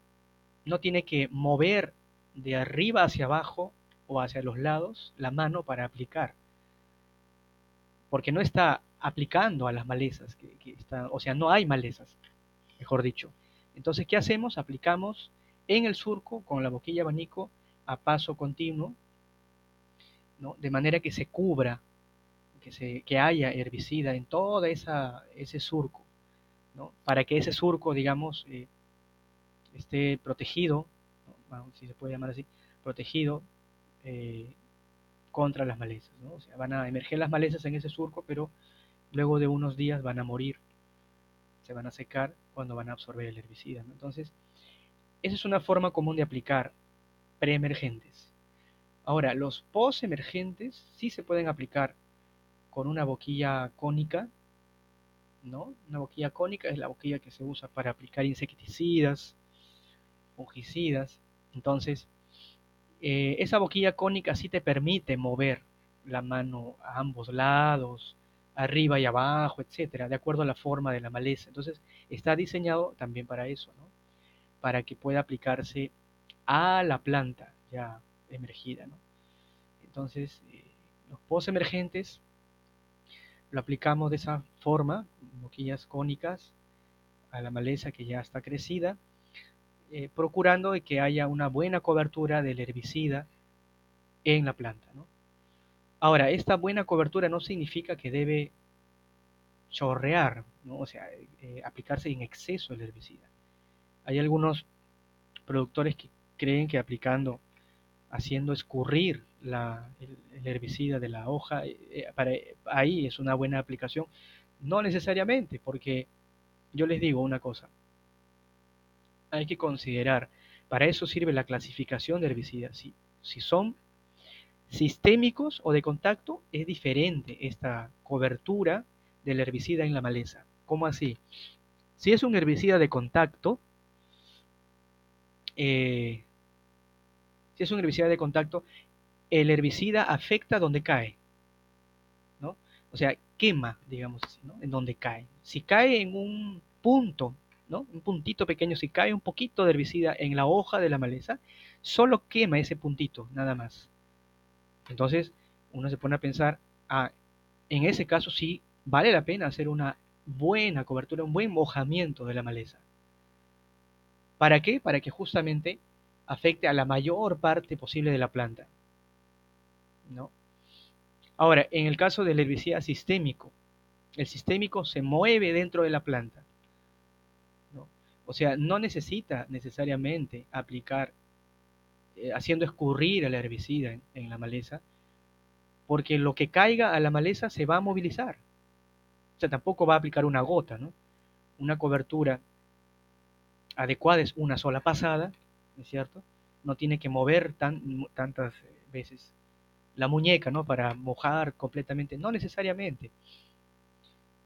no tiene que mover de arriba hacia abajo o hacia los lados la mano para aplicar, porque no está aplicando a las malezas, que, está, o sea, no hay malezas, mejor dicho. Entonces, ¿qué hacemos? Aplicamos en el surco con la boquilla abanico a paso continuo, ¿no? de manera que se cubra, que, se, que haya herbicida en todo esa, ese surco, ¿no? para que ese surco, digamos, eh, esté protegido, si se puede llamar así, protegido eh, contra las malezas. ¿no? O sea, van a emerger las malezas en ese surco, pero luego de unos días van a morir, se van a secar cuando van a absorber el herbicida. Entonces, esa es una forma común de aplicar preemergentes. Ahora, los postemergentes sí se pueden aplicar con una boquilla cónica, ¿no? Una boquilla cónica es la boquilla que se usa para aplicar insecticidas, fungicidas. Entonces, eh, esa boquilla cónica sí te permite mover la mano a ambos lados, arriba y abajo, etcétera, de acuerdo a la forma de la maleza. Entonces, está diseñado también para eso. Para que pueda aplicarse a la planta ya emergida. Entonces, eh, los post emergentes lo aplicamos de esa forma, boquillas cónicas, a la maleza que ya está crecida eh, procurando de que haya una buena cobertura del herbicida en la planta. Ahora, esta buena cobertura no significa que debe chorrear, o sea, eh, aplicarse en exceso el herbicida. Hay algunos productores que creen que aplicando, haciendo escurrir el, herbicida de la hoja, eh, para, ahí es una buena aplicación. No necesariamente, porque yo les digo una cosa, hay que considerar. Para eso sirve la clasificación de herbicidas. Si, son sistémicos o de contacto, es diferente esta cobertura del herbicida en la maleza. ¿Cómo así? Si es un herbicida de contacto, eh, si es un herbicida de contacto, el herbicida afecta donde cae, ¿no? O sea, quema, digamos así, ¿no? En donde cae. Si cae en un punto Un puntito pequeño, si cae un poquito de herbicida en la hoja de la maleza, solo quema ese puntito, nada más. Entonces, uno se pone a pensar, ah, en ese caso sí vale la pena hacer una buena cobertura, un buen mojamiento de la maleza. ¿Para qué? Para que justamente afecte a la mayor parte posible de la planta. ¿no? Ahora, en el caso del herbicida sistémico, el sistémico se mueve dentro de la planta. O sea, no necesita necesariamente aplicar, eh, haciendo escurrir el herbicida en, la maleza, porque lo que caiga a la maleza se va a movilizar. O sea, tampoco va a aplicar una gota, ¿no? Una cobertura adecuada es una sola pasada, ¿no es cierto? No tiene que mover tan, tantas veces la muñeca, ¿no? Para mojar completamente, no necesariamente.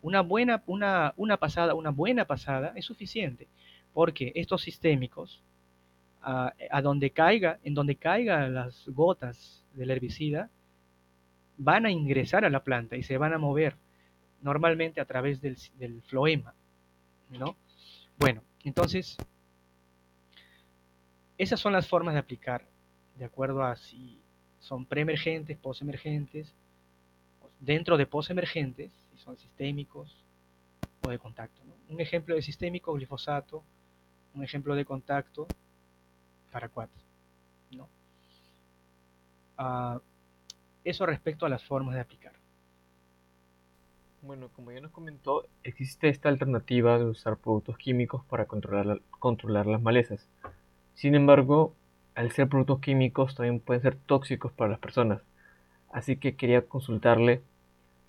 Una buena, una pasada, una buena pasada es suficiente, porque estos sistémicos, a, donde caiga, en donde caigan las gotas del herbicida, van a ingresar a la planta y se van a mover normalmente a través del, floema, ¿no? Bueno, entonces, esas son las formas de aplicar, de acuerdo a si son preemergentes, posemergentes, dentro de posemergentes, si son sistémicos o de contacto. Un ejemplo de sistémico, glifosato, un ejemplo de contacto, paraquat. ¿no? Ah, eso respecto a las formas de aplicar. Bueno, como ya nos comentó, existe esta alternativa de usar productos químicos para controlar, controlar las malezas. Sin embargo, al ser productos químicos también pueden ser tóxicos para las personas. Así que quería consultarle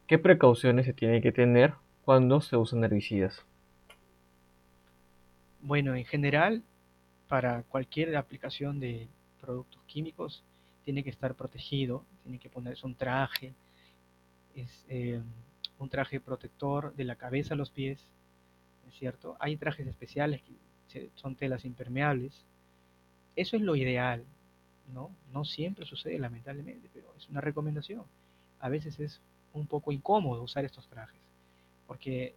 qué precauciones se tiene que tener cuando se usan herbicidas. Bueno, en general, para cualquier aplicación de productos químicos, tiene que estar protegido, tiene que ponerse un traje, es eh, un traje protector de la cabeza a los pies, ¿es cierto? Hay trajes especiales que son telas impermeables, eso es lo ideal, ¿no? No siempre sucede, lamentablemente, pero es una recomendación. A veces es un poco incómodo usar estos trajes, porque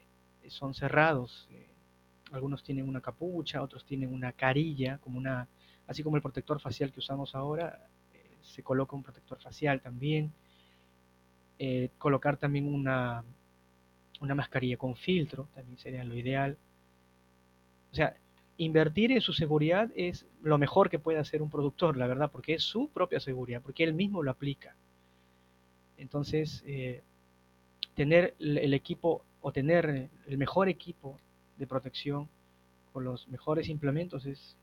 son cerrados. Eh, algunos tienen una capucha, otros tienen una carilla, como una, así como el protector facial que usamos ahora, eh, se coloca un protector facial también. Eh, colocar también una, una mascarilla con filtro, también sería lo ideal. O sea, invertir en su seguridad es lo mejor que puede hacer un productor, la verdad, porque es su propia seguridad, porque él mismo lo aplica. Entonces, eh, tener el equipo o tener el mejor equipo de protección con los mejores implementos es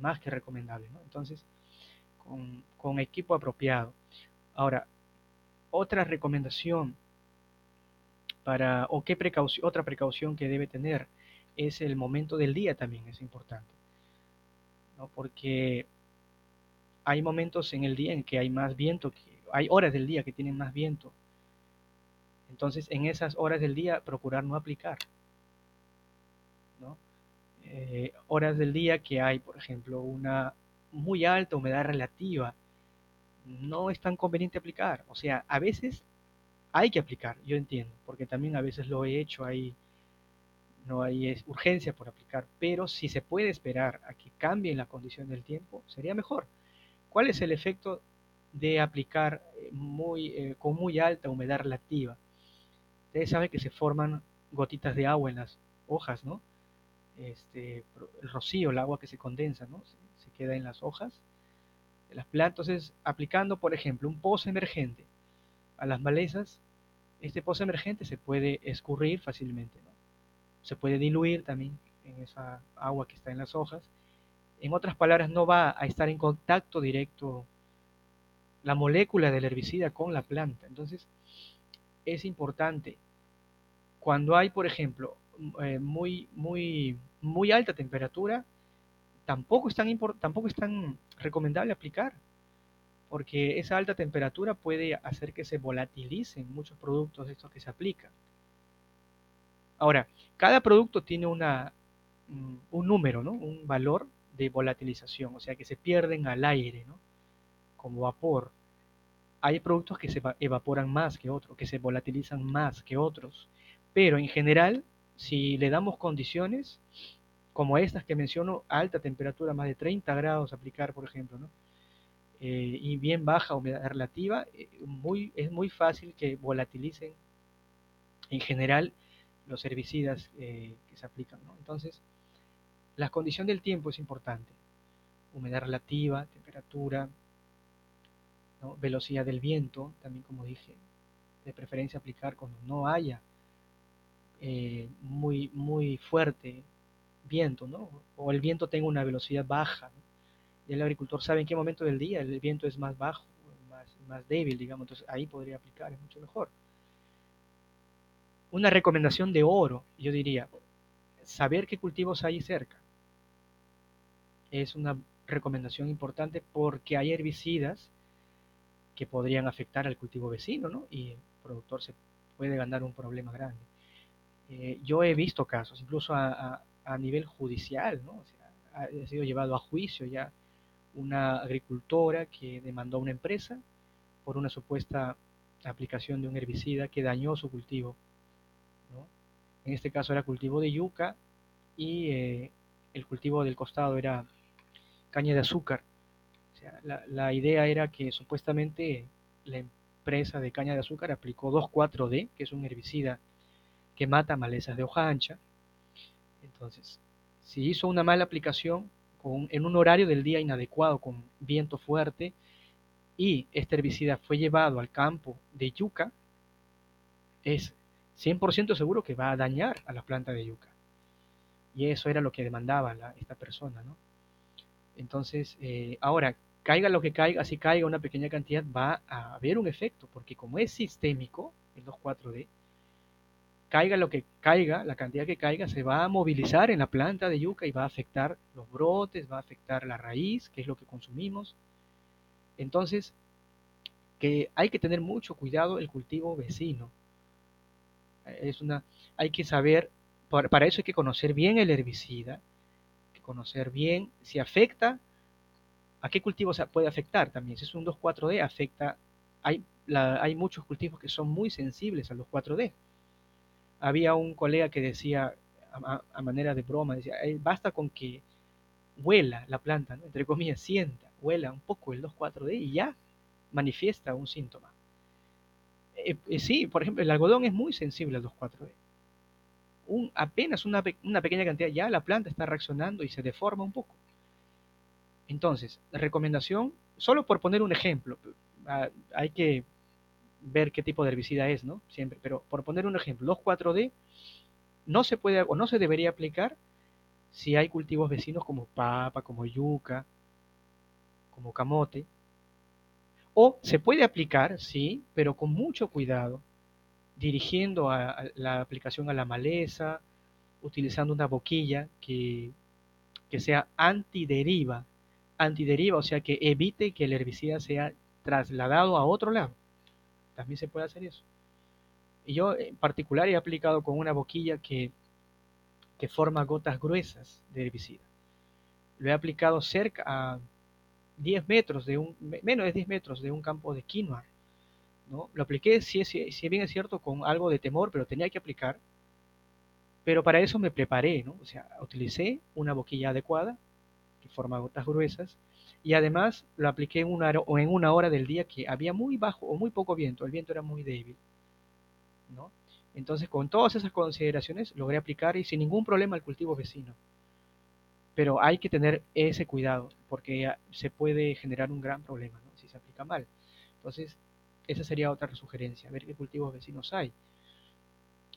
más que recomendable. Entonces, con, con, equipo apropiado. Ahora, otra recomendación para, o qué precaución, otra precaución que debe tener es el momento del día también, es importante. ¿no? Porque hay momentos en el día en que hay más viento, que, hay horas del día que tienen más viento. Entonces, en esas horas del día, procurar no aplicar. Eh, horas del día que hay, por ejemplo, una muy alta humedad relativa, no es tan conveniente aplicar. O sea, a veces hay que aplicar, yo entiendo, porque también a veces lo he hecho ahí no hay urgencia por aplicar, pero si se puede esperar a que cambie la condición del tiempo, sería mejor. ¿Cuál es el efecto de aplicar eh, muy, eh, con muy alta humedad relativa? Ustedes saben que se forman gotitas de agua en las hojas, ¿no? Este, el rocío, el agua que se condensa, ¿no? Se, queda en las hojas de las plantas. Entonces, aplicando, por ejemplo, un pozo emergente a las malezas, este pozo emergente se puede escurrir fácilmente, ¿no? se puede diluir también en esa agua que está en las hojas. En otras palabras, no va a estar en contacto directo la molécula del herbicida con la planta. Entonces, es importante. Cuando hay, por ejemplo, eh, muy, muy, muy alta temperatura, tampoco es, tan tampoco es tan recomendable aplicar, porque esa alta temperatura puede hacer que se volatilicen muchos productos estos que se aplican. Ahora, cada producto tiene una, mm, un número, ¿no? un valor de volatilización, o sea que se pierden al aire, ¿no? como vapor. Hay productos que se evaporan más que otros, que se volatilizan más que otros, pero en general, si le damos condiciones, como estas que menciono, alta temperatura, más de 30 grados aplicar, por ejemplo, ¿no? Eh, y bien baja humedad relativa, eh, muy, es muy fácil que volatilicen en general los herbicidas eh, que se aplican. ¿no? Entonces, la condición del tiempo es importante. Humedad relativa, temperatura, velocidad del viento, también como dije, de preferencia aplicar cuando no haya muy, muy fuerte viento, ¿no? o el viento tenga una velocidad baja. Y el agricultor sabe en qué momento del día el viento es más bajo, más, más débil, digamos, entonces ahí podría aplicar, es mucho mejor. Una recomendación de oro, yo diría, saber qué cultivos hay cerca. Es una recomendación importante porque hay herbicidas que podrían afectar al cultivo vecino, ¿no? Y el productor se puede ganar un problema grande. Eh, yo he visto casos, incluso a, nivel judicial, ¿no? O sea, ha sido llevado a juicio ya una agricultora que demandó a una empresa por una supuesta aplicación de un herbicida que dañó su cultivo. En este caso era cultivo de yuca y eh, el cultivo del costado era caña de azúcar. la, idea era que supuestamente la empresa de caña de azúcar aplicó 2,4-D, que es un herbicida que mata malezas de hoja ancha. Entonces, si hizo una mala aplicación, en un horario del día inadecuado, con viento fuerte, y este herbicida fue llevado al campo de yuca, es 100% seguro que va a dañar a la planta de yuca. Y eso era lo que demandaba esta persona, ¿no? Entonces, eh, ahora, caiga lo que caiga, si caiga una pequeña cantidad, va a haber un efecto, porque como es sistémico, el 2,4-D, caiga lo que caiga, la cantidad que caiga, se va a movilizar en la planta de yuca y va a afectar los brotes, va a afectar la raíz, que es lo que consumimos. Entonces, que hay que tener mucho cuidado el cultivo vecino. Es una, hay que saber, para, eso hay que conocer bien el herbicida, conocer bien si afecta, a qué cultivo se puede afectar también. Si es un 2,4-D, afecta, hay, hay muchos cultivos que son muy sensibles al 2,4-D había un colega que decía, a, manera de broma, decía, basta con que huela la planta, entre comillas, sienta, huela un poco el 2,4-D y ya manifiesta un síntoma. Eh, eh, sí, por ejemplo, el algodón es muy sensible al 2,4-D. Un, apenas una, una, pequeña cantidad, ya la planta está reaccionando y se deforma un poco. Entonces, la recomendación, solo por poner un ejemplo, hay que ver qué tipo de herbicida es, ¿no? Siempre, pero por poner un ejemplo, 2,4-D no se puede o no se debería aplicar si hay cultivos vecinos como papa, como yuca, como camote. O se puede aplicar, sí, pero con mucho cuidado, dirigiendo a, la aplicación a la maleza, utilizando una boquilla que, que sea antideriva, antideriva, o sea que evite que el herbicida sea trasladado a otro lado. También se puede hacer eso. Y yo en particular he aplicado con una boquilla que, que forma gotas gruesas de herbicida. Lo he aplicado cerca a 10 metros de un, menos de 10 metros de un campo de quinoa. ¿no? Lo apliqué, si, si, bien es cierto, con algo de temor, pero tenía que aplicar. Pero para eso me preparé, ¿no? O sea, utilicé una boquilla adecuada que forma gotas gruesas y además lo apliqué en una, o en una hora del día que había muy bajo o muy poco viento, el viento era muy débil. ¿no? Entonces, con todas esas consideraciones, logré aplicar y sin ningún problema al cultivo vecino. Pero hay que tener ese cuidado, porque se puede generar un gran problema si se aplica mal. Entonces, esa sería otra sugerencia, ver qué cultivos vecinos hay.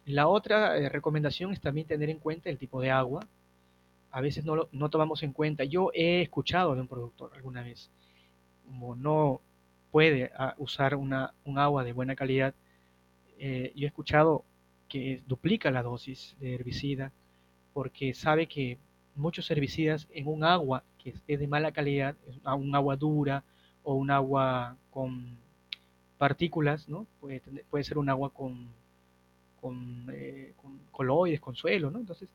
La otra eh, recomendación es también tener en cuenta el tipo de agua, a veces no, lo, no tomamos en cuenta. Yo he escuchado de un productor alguna vez, como no puede ah, usar una, un agua de buena calidad, eh, yo he escuchado que duplica la dosis de herbicida porque sabe que muchos herbicidas en un agua que es de mala calidad, un agua dura o un agua con partículas, ¿no? Puede, puede ser un agua con, con, eh, con coloides, con suelo, ¿no? Entonces,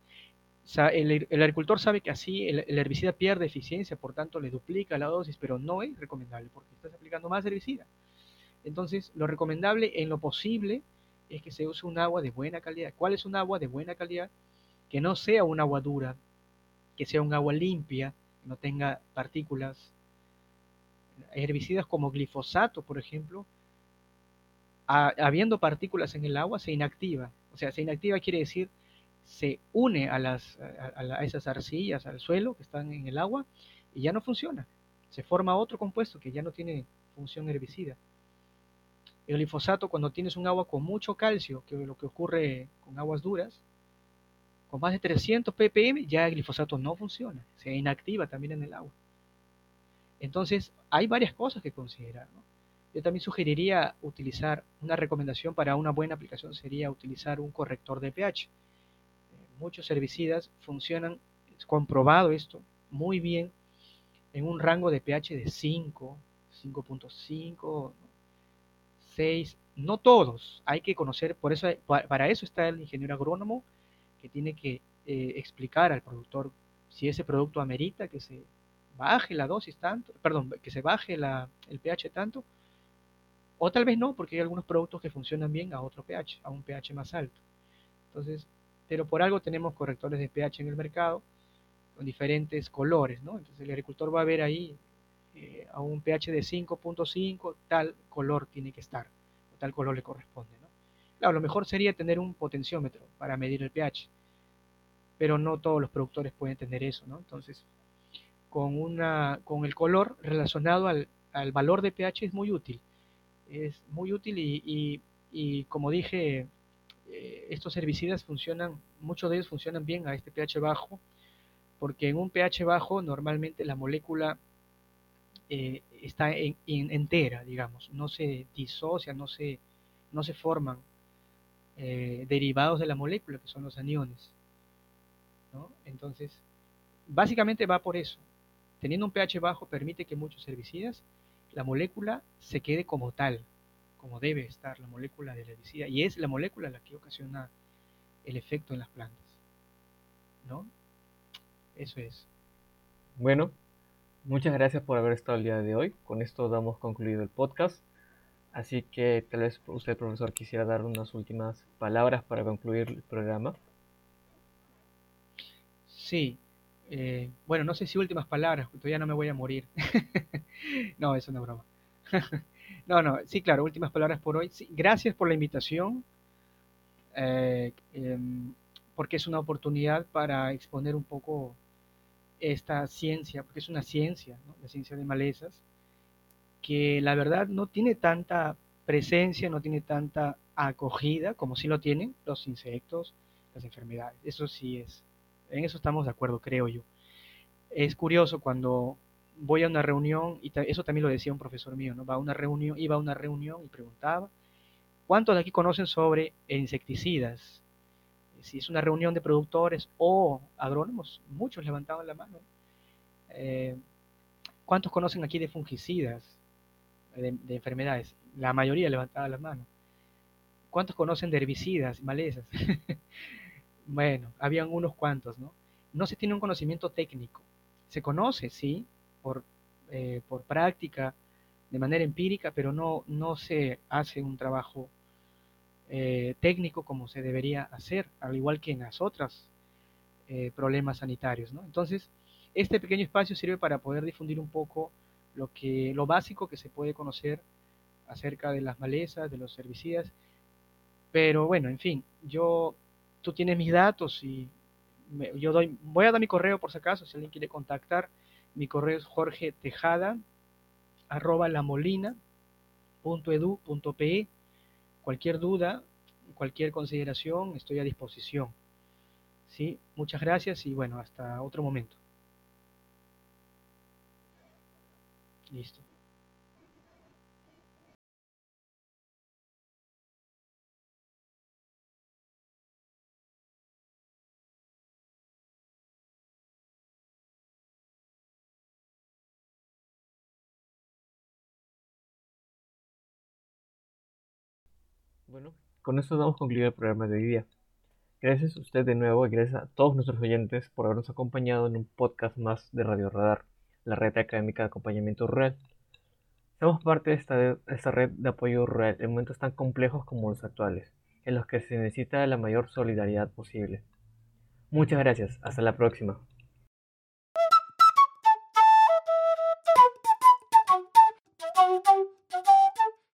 el, agricultor sabe que así el, herbicida pierde eficiencia, por tanto le duplica la dosis, pero no es recomendable porque estás aplicando más herbicida. Entonces, lo recomendable en lo posible es que se use un agua de buena calidad. ¿Cuál es un agua de buena calidad? Que no sea un agua dura, que sea un agua limpia, que no tenga partículas. Herbicidas como glifosato, por ejemplo, habiendo partículas en el agua, se inactiva. O sea, se inactiva quiere decir se une a, las, a, esas arcillas, al suelo que están en el agua y ya no funciona. Se forma otro compuesto que ya no tiene función herbicida. El glifosato, cuando tienes un agua con mucho calcio, que es lo que ocurre con aguas duras, con más de 300 ppm, ya el glifosato no funciona, se inactiva también en el agua. Entonces, hay varias cosas que considerar. Yo también sugeriría utilizar, una recomendación para una buena aplicación sería utilizar un corrector de pH. Muchos herbicidas funcionan, es comprobado esto, muy bien en un rango de pH de 5, 5.5, 6, no todos, hay que conocer, por eso, para eso está el ingeniero agrónomo que tiene que eh, explicar al productor si ese producto amerita que se baje la dosis tanto, perdón, que se baje la, el pH tanto, o tal vez no, porque hay algunos productos que funcionan bien a otro pH, a un pH más alto. Entonces, pero por algo tenemos correctores de pH en el mercado con diferentes colores, ¿no? Entonces el agricultor va a ver ahí eh, a un pH de 5.5, tal color tiene que estar, o tal color le corresponde. Claro, lo mejor sería tener un potenciómetro para medir el pH, pero no todos los productores pueden tener eso, ¿no? Entonces, con, una, con el color relacionado al, al valor de pH es muy útil es muy útil y, como dije, eh, estos herbicidas funcionan, muchos de ellos funcionan bien a este pH bajo, porque en un pH bajo normalmente la molécula eh, está entera, digamos, no se disocia, no se, no se forman eh, derivados de la molécula, que son los aniones. Entonces, básicamente va por eso. Teniendo un pH bajo permite que muchos herbicidas la molécula se quede como tal, como debe estar la molécula de la herbicida, y es la molécula la que ocasiona el efecto en las plantas. ¿No? Eso es. Bueno, muchas gracias por haber estado el día de hoy. Con esto damos concluido el podcast. Así que tal vez usted, profesor, quisiera dar unas últimas palabras para concluir el programa. Sí, eh, bueno, no sé si últimas palabras, todavía no me voy a morir. no, es una broma. no, no, sí, claro, últimas palabras por hoy. gracias por la invitación, eh, em, porque es una oportunidad para exponer un poco esta ciencia, porque es una ciencia, la ciencia de malezas, que la verdad no tiene tanta presencia, no tiene tanta acogida como sí lo tienen los insectos, las enfermedades. Eso sí es en eso estamos de acuerdo, creo yo. Es curioso cuando voy a una reunión, y eso también lo decía un profesor mío, ¿no? Va a una reunión, iba a una reunión y preguntaba, ¿cuántos de aquí conocen sobre insecticidas? Si es una reunión de productores o agrónomos, muchos levantaban la mano. Eh, ¿Cuántos conocen aquí de fungicidas, de, de, enfermedades? La mayoría levantaba la mano. ¿Cuántos conocen de herbicidas, malezas? Bueno, habían unos cuantos, ¿no? No se tiene un conocimiento técnico. Se conoce, sí, por, eh, por práctica, de manera empírica, pero no, no se hace un trabajo eh, técnico como se debería hacer, al igual que en las otras eh, problemas sanitarios, ¿no? Entonces, este pequeño espacio sirve para poder difundir un poco lo, que, lo básico que se puede conocer acerca de las malezas, de los herbicidas, pero bueno, en fin, yo tú tienes mis datos y yo doy, voy a dar mi correo por si acaso, si alguien quiere contactar, mi correo es jorge tejada arroba lamolina.edu.pe. Cualquier duda, cualquier consideración, estoy a disposición. ¿Sí? Muchas gracias y bueno, hasta otro momento. Listo. Bueno, con esto damos concluido el programa de hoy día. Gracias a usted de nuevo y gracias a todos nuestros oyentes por habernos acompañado en un podcast más de Radio Radar, la red académica de acompañamiento rural. Somos parte de esta, esta red de apoyo rural en momentos tan complejos como los actuales, en los que se necesita la mayor solidaridad posible. Muchas gracias, hasta la próxima.